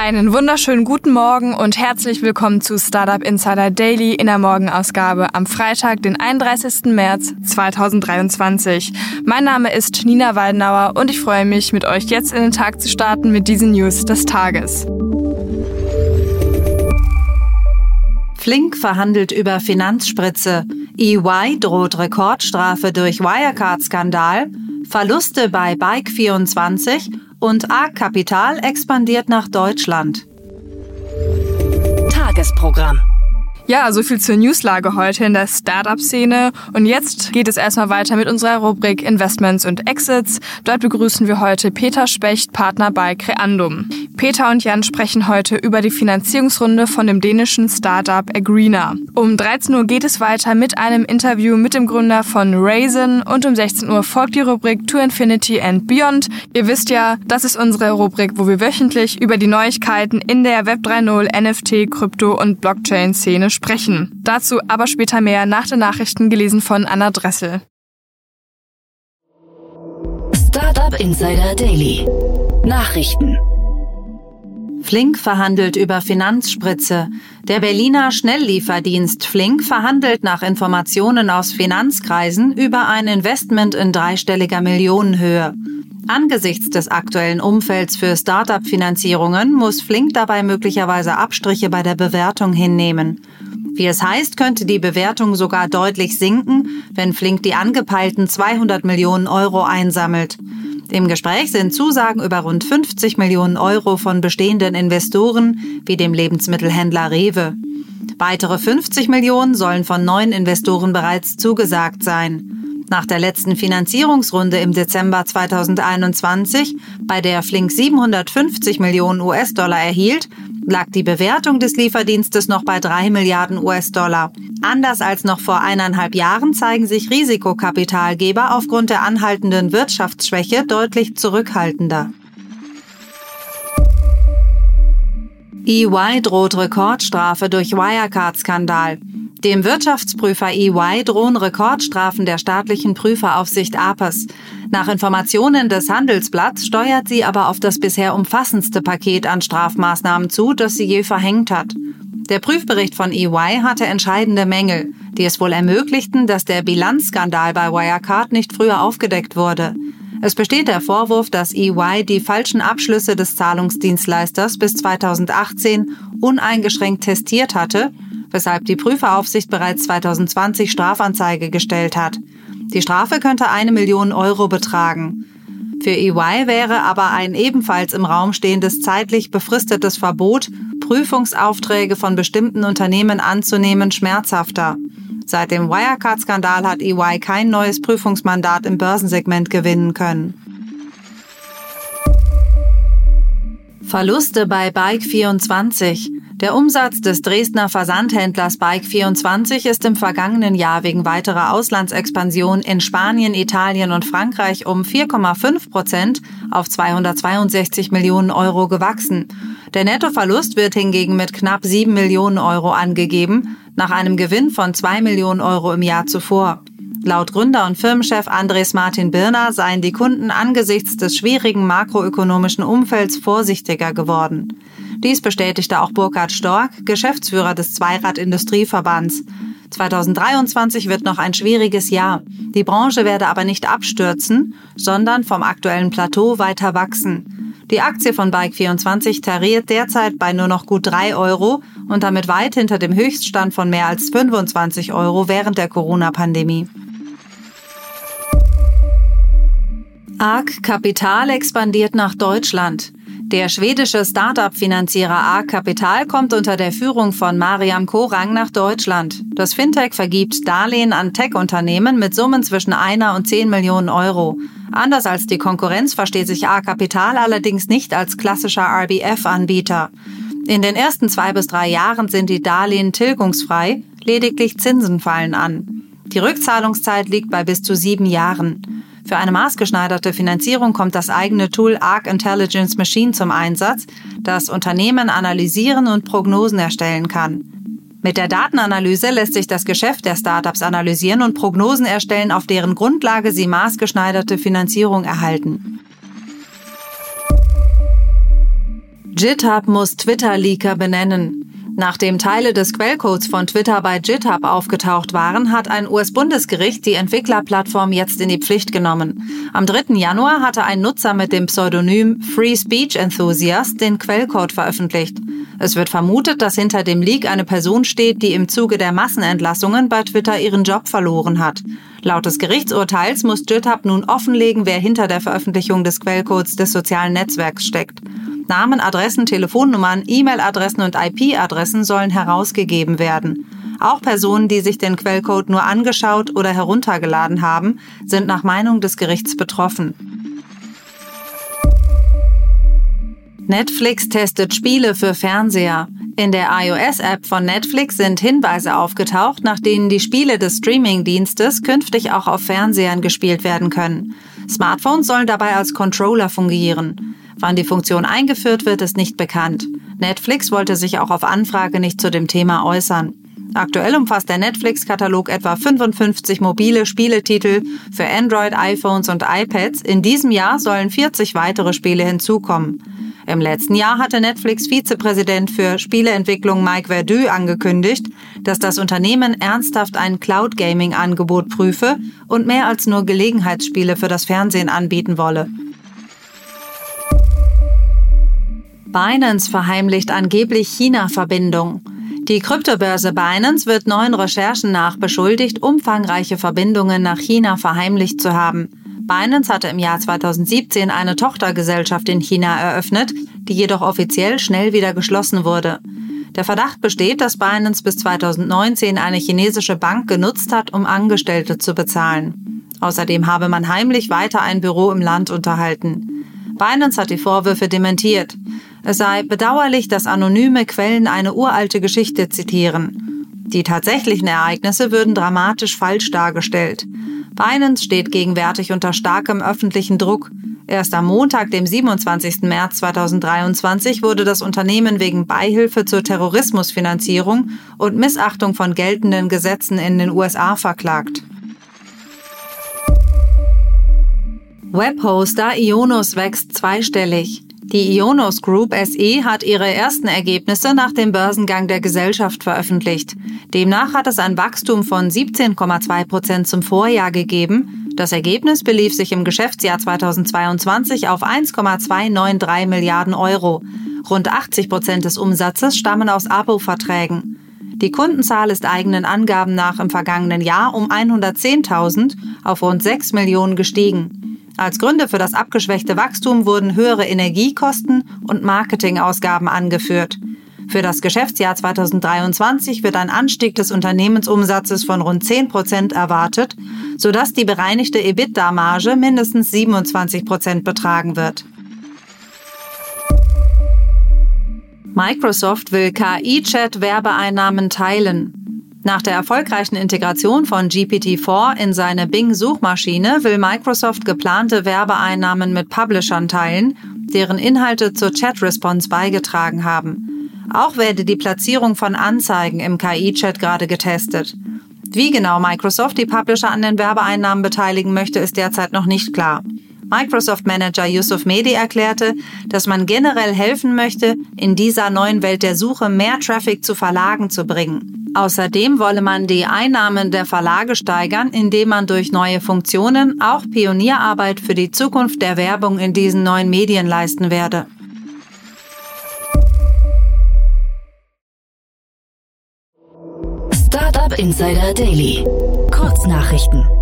Einen wunderschönen guten Morgen und herzlich willkommen zu Startup Insider Daily in der Morgenausgabe am Freitag, den 31. März 2023. Mein Name ist Nina Waldenauer und ich freue mich, mit euch jetzt in den Tag zu starten mit diesen News des Tages. Flink verhandelt über Finanzspritze. EY droht Rekordstrafe durch Wirecard-Skandal. Verluste bei Bike24 und ARK Kapital expandiert nach Deutschland. Tagesprogramm. Ja, so viel zur Newslage heute in der Startup-Szene. Und jetzt geht es erstmal weiter mit unserer Rubrik Investments und Exits. Dort begrüßen wir heute Peter Specht, Partner bei Creandum. Peter und Jan sprechen heute über die Finanzierungsrunde von dem dänischen Startup Agreena. Um 13 Uhr geht es weiter mit einem Interview mit dem Gründer von Raisin und um 16 Uhr folgt die Rubrik To Infinity and Beyond. Ihr wisst ja, das ist unsere Rubrik, wo wir wöchentlich über die Neuigkeiten in der Web 3.0, NFT, Krypto und Blockchain-Szene sprechen. Dazu aber später mehr nach den Nachrichten gelesen von Anna Dressel. Startup Insider Daily. Nachrichten. Flink verhandelt über Finanzspritze. Der Berliner Schnelllieferdienst Flink verhandelt nach Informationen aus Finanzkreisen über ein Investment in dreistelliger Millionenhöhe. Angesichts des aktuellen Umfelds für Start-up-Finanzierungen muss Flink dabei möglicherweise Abstriche bei der Bewertung hinnehmen. Wie es heißt, könnte die Bewertung sogar deutlich sinken, wenn Flink die angepeilten 200 Millionen Euro einsammelt. Im Gespräch sind Zusagen über rund 50 Millionen Euro von bestehenden Investoren wie dem Lebensmittelhändler Rewe. Weitere 50 Millionen sollen von neuen Investoren bereits zugesagt sein. Nach der letzten Finanzierungsrunde im Dezember 2021, bei der Flink 750 Millionen US-Dollar erhielt, lag die Bewertung des Lieferdienstes noch bei drei Milliarden US-Dollar. Anders als noch vor eineinhalb Jahren zeigen sich Risikokapitalgeber aufgrund der anhaltenden Wirtschaftsschwäche deutlich zurückhaltender. EY droht Rekordstrafe durch Wirecard-Skandal. Dem Wirtschaftsprüfer EY drohen Rekordstrafen der staatlichen Prüferaufsicht APES. Nach Informationen des Handelsblatts steuert sie aber auf das bisher umfassendste Paket an Strafmaßnahmen zu, das sie je verhängt hat. Der Prüfbericht von EY hatte entscheidende Mängel, die es wohl ermöglichten, dass der Bilanzskandal bei Wirecard nicht früher aufgedeckt wurde. Es besteht der Vorwurf, dass EY die falschen Abschlüsse des Zahlungsdienstleisters bis 2018 uneingeschränkt testiert hatte weshalb die Prüferaufsicht bereits 2020 Strafanzeige gestellt hat. Die Strafe könnte eine Million Euro betragen. Für EY wäre aber ein ebenfalls im Raum stehendes zeitlich befristetes Verbot, Prüfungsaufträge von bestimmten Unternehmen anzunehmen, schmerzhafter. Seit dem Wirecard-Skandal hat EY kein neues Prüfungsmandat im Börsensegment gewinnen können. Verluste bei Bike24. Der Umsatz des Dresdner Versandhändlers Bike24 ist im vergangenen Jahr wegen weiterer Auslandsexpansion in Spanien, Italien und Frankreich um 4,5 Prozent auf 262 Millionen Euro gewachsen. Der Nettoverlust wird hingegen mit knapp 7 Millionen Euro angegeben, nach einem Gewinn von 2 Millionen Euro im Jahr zuvor. Laut Gründer und Firmenchef Andres Martin Birner seien die Kunden angesichts des schwierigen makroökonomischen Umfelds vorsichtiger geworden. Dies bestätigte auch Burkhard Stork, Geschäftsführer des Zweirad-Industrieverbands. 2023 wird noch ein schwieriges Jahr. Die Branche werde aber nicht abstürzen, sondern vom aktuellen Plateau weiter wachsen. Die Aktie von Bike24 tariert derzeit bei nur noch gut drei Euro und damit weit hinter dem Höchststand von mehr als 25 Euro während der Corona-Pandemie. ARK Kapital expandiert nach Deutschland. Der schwedische Startup-Finanzierer A Kapital kommt unter der Führung von Mariam Korang nach Deutschland. Das Fintech vergibt Darlehen an Tech-Unternehmen mit Summen zwischen einer und zehn Millionen Euro. Anders als die Konkurrenz versteht sich A Kapital allerdings nicht als klassischer RBF-Anbieter. In den ersten zwei bis drei Jahren sind die Darlehen tilgungsfrei, lediglich Zinsen fallen an. Die Rückzahlungszeit liegt bei bis zu sieben Jahren. Für eine maßgeschneiderte Finanzierung kommt das eigene Tool Arc Intelligence Machine zum Einsatz, das Unternehmen analysieren und Prognosen erstellen kann. Mit der Datenanalyse lässt sich das Geschäft der Startups analysieren und Prognosen erstellen, auf deren Grundlage sie maßgeschneiderte Finanzierung erhalten. GitHub muss Twitter-Leaker benennen. Nachdem Teile des Quellcodes von Twitter bei GitHub aufgetaucht waren, hat ein US-Bundesgericht die Entwicklerplattform jetzt in die Pflicht genommen. Am 3. Januar hatte ein Nutzer mit dem Pseudonym Free Speech Enthusiast den Quellcode veröffentlicht. Es wird vermutet, dass hinter dem Leak eine Person steht, die im Zuge der Massenentlassungen bei Twitter ihren Job verloren hat. Laut des Gerichtsurteils muss GitHub nun offenlegen, wer hinter der Veröffentlichung des Quellcodes des sozialen Netzwerks steckt. Namen, Adressen, Telefonnummern, E-Mail-Adressen und IP-Adressen sollen herausgegeben werden. Auch Personen, die sich den Quellcode nur angeschaut oder heruntergeladen haben, sind nach Meinung des Gerichts betroffen. Netflix testet Spiele für Fernseher. In der iOS-App von Netflix sind Hinweise aufgetaucht, nach denen die Spiele des Streaming-Dienstes künftig auch auf Fernsehern gespielt werden können. Smartphones sollen dabei als Controller fungieren. Wann die Funktion eingeführt wird, ist nicht bekannt. Netflix wollte sich auch auf Anfrage nicht zu dem Thema äußern. Aktuell umfasst der Netflix-Katalog etwa 55 mobile Spieletitel für Android, iPhones und iPads. In diesem Jahr sollen 40 weitere Spiele hinzukommen. Im letzten Jahr hatte Netflix Vizepräsident für Spieleentwicklung Mike Verdu angekündigt, dass das Unternehmen ernsthaft ein Cloud Gaming Angebot prüfe und mehr als nur Gelegenheitsspiele für das Fernsehen anbieten wolle. Binance verheimlicht angeblich China-Verbindung. Die Kryptobörse Binance wird neuen Recherchen nach beschuldigt, umfangreiche Verbindungen nach China verheimlicht zu haben. Binance hatte im Jahr 2017 eine Tochtergesellschaft in China eröffnet, die jedoch offiziell schnell wieder geschlossen wurde. Der Verdacht besteht, dass Binance bis 2019 eine chinesische Bank genutzt hat, um Angestellte zu bezahlen. Außerdem habe man heimlich weiter ein Büro im Land unterhalten. Binance hat die Vorwürfe dementiert. Es sei bedauerlich, dass anonyme Quellen eine uralte Geschichte zitieren. Die tatsächlichen Ereignisse würden dramatisch falsch dargestellt. Binance steht gegenwärtig unter starkem öffentlichen Druck. Erst am Montag, dem 27. März 2023, wurde das Unternehmen wegen Beihilfe zur Terrorismusfinanzierung und Missachtung von geltenden Gesetzen in den USA verklagt. Webhoster Ionos wächst zweistellig. Die Ionos Group SE hat ihre ersten Ergebnisse nach dem Börsengang der Gesellschaft veröffentlicht. Demnach hat es ein Wachstum von 17,2 Prozent zum Vorjahr gegeben. Das Ergebnis belief sich im Geschäftsjahr 2022 auf 1,293 Milliarden Euro. Rund 80 Prozent des Umsatzes stammen aus Abo-Verträgen. Die Kundenzahl ist eigenen Angaben nach im vergangenen Jahr um 110.000 auf rund 6 Millionen gestiegen. Als Gründe für das abgeschwächte Wachstum wurden höhere Energiekosten und Marketingausgaben angeführt. Für das Geschäftsjahr 2023 wird ein Anstieg des Unternehmensumsatzes von rund 10 Prozent erwartet, sodass die bereinigte EBITDA-Marge mindestens 27 Prozent betragen wird. Microsoft will KI-Chat-Werbeeinnahmen teilen. Nach der erfolgreichen Integration von GPT-4 in seine Bing-Suchmaschine will Microsoft geplante Werbeeinnahmen mit Publishern teilen, deren Inhalte zur Chat-Response beigetragen haben. Auch werde die Platzierung von Anzeigen im KI-Chat gerade getestet. Wie genau Microsoft die Publisher an den Werbeeinnahmen beteiligen möchte, ist derzeit noch nicht klar. Microsoft-Manager Yusuf Mehdi erklärte, dass man generell helfen möchte, in dieser neuen Welt der Suche mehr Traffic zu Verlagen zu bringen. Außerdem wolle man die Einnahmen der Verlage steigern, indem man durch neue Funktionen auch Pionierarbeit für die Zukunft der Werbung in diesen neuen Medien leisten werde. Startup Insider Daily. Kurznachrichten.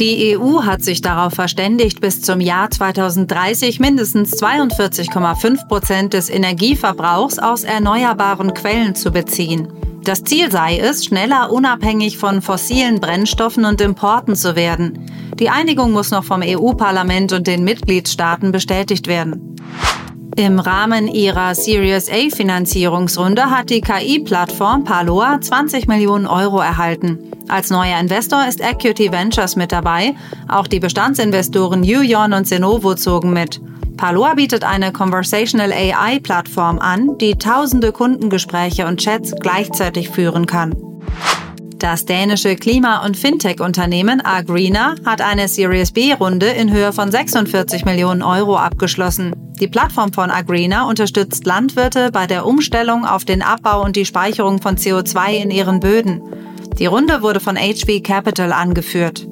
Die EU hat sich darauf verständigt, bis zum Jahr 2030 mindestens 42,5 Prozent des Energieverbrauchs aus erneuerbaren Quellen zu beziehen. Das Ziel sei es, schneller unabhängig von fossilen Brennstoffen und Importen zu werden. Die Einigung muss noch vom EU-Parlament und den Mitgliedstaaten bestätigt werden. Im Rahmen ihrer Series A Finanzierungsrunde hat die KI-Plattform Paloa 20 Millionen Euro erhalten. Als neuer Investor ist Equity Ventures mit dabei. Auch die Bestandsinvestoren Yuyon und Zenovo zogen mit. Paloa bietet eine Conversational AI-Plattform an, die tausende Kundengespräche und Chats gleichzeitig führen kann. Das dänische Klima- und Fintech-Unternehmen Agrina hat eine Series B-Runde in Höhe von 46 Millionen Euro abgeschlossen. Die Plattform von Agrina unterstützt Landwirte bei der Umstellung auf den Abbau und die Speicherung von CO2 in ihren Böden. Die Runde wurde von HV Capital angeführt.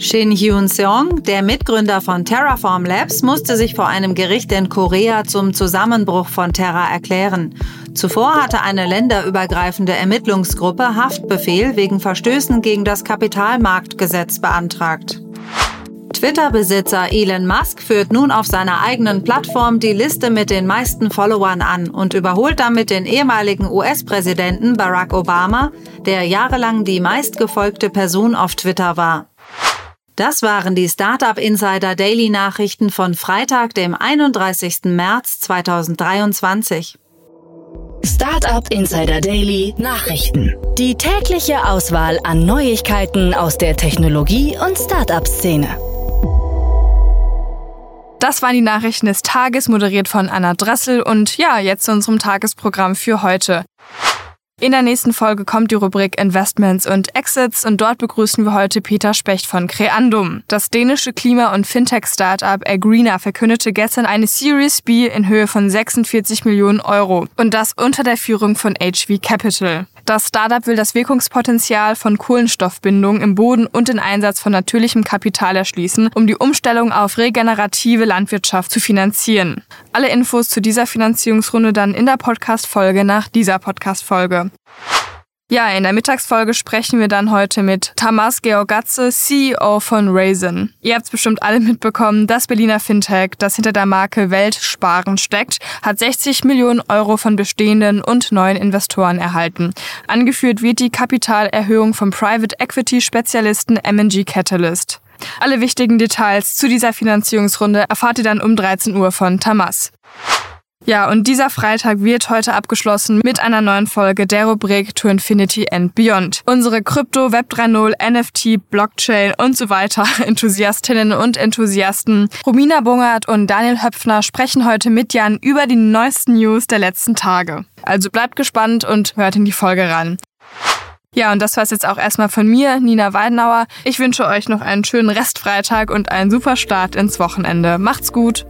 Shin Hyun Seong, der Mitgründer von Terraform Labs, musste sich vor einem Gericht in Korea zum Zusammenbruch von Terra erklären. Zuvor hatte eine länderübergreifende Ermittlungsgruppe Haftbefehl wegen Verstößen gegen das Kapitalmarktgesetz beantragt. Twitter-Besitzer Elon Musk führt nun auf seiner eigenen Plattform die Liste mit den meisten Followern an und überholt damit den ehemaligen US-Präsidenten Barack Obama, der jahrelang die meistgefolgte Person auf Twitter war. Das waren die Startup Insider Daily Nachrichten von Freitag, dem 31. März 2023. Startup Insider Daily Nachrichten. Die tägliche Auswahl an Neuigkeiten aus der Technologie- und Startup-Szene. Das waren die Nachrichten des Tages, moderiert von Anna Dressel. Und ja, jetzt zu unserem Tagesprogramm für heute. In der nächsten Folge kommt die Rubrik Investments und Exits und dort begrüßen wir heute Peter Specht von Creandum. Das dänische Klima- und Fintech-Startup Agrina verkündete gestern eine Series B in Höhe von 46 Millionen Euro und das unter der Führung von HV Capital. Das Startup will das Wirkungspotenzial von Kohlenstoffbindung im Boden und den Einsatz von natürlichem Kapital erschließen, um die Umstellung auf regenerative Landwirtschaft zu finanzieren. Alle Infos zu dieser Finanzierungsrunde dann in der Podcast-Folge nach dieser Podcast-Folge. Ja, in der Mittagsfolge sprechen wir dann heute mit Tamas Georgatze, CEO von Raisin. Ihr habt es bestimmt alle mitbekommen, das Berliner Fintech, das hinter der Marke Weltsparen steckt, hat 60 Millionen Euro von bestehenden und neuen Investoren erhalten. Angeführt wird die Kapitalerhöhung vom Private Equity Spezialisten M&G Catalyst. Alle wichtigen Details zu dieser Finanzierungsrunde erfahrt ihr dann um 13 Uhr von Tamas. Ja, und dieser Freitag wird heute abgeschlossen mit einer neuen Folge der Rubrik To Infinity and Beyond. Unsere Krypto, Web 3.0, NFT, Blockchain und so weiter Enthusiastinnen und Enthusiasten Romina Bungert und Daniel Höpfner sprechen heute mit Jan über die neuesten News der letzten Tage. Also bleibt gespannt und hört in die Folge ran. Ja, und das war's jetzt auch erstmal von mir, Nina Weidenauer. Ich wünsche euch noch einen schönen Restfreitag und einen super Start ins Wochenende. Macht's gut!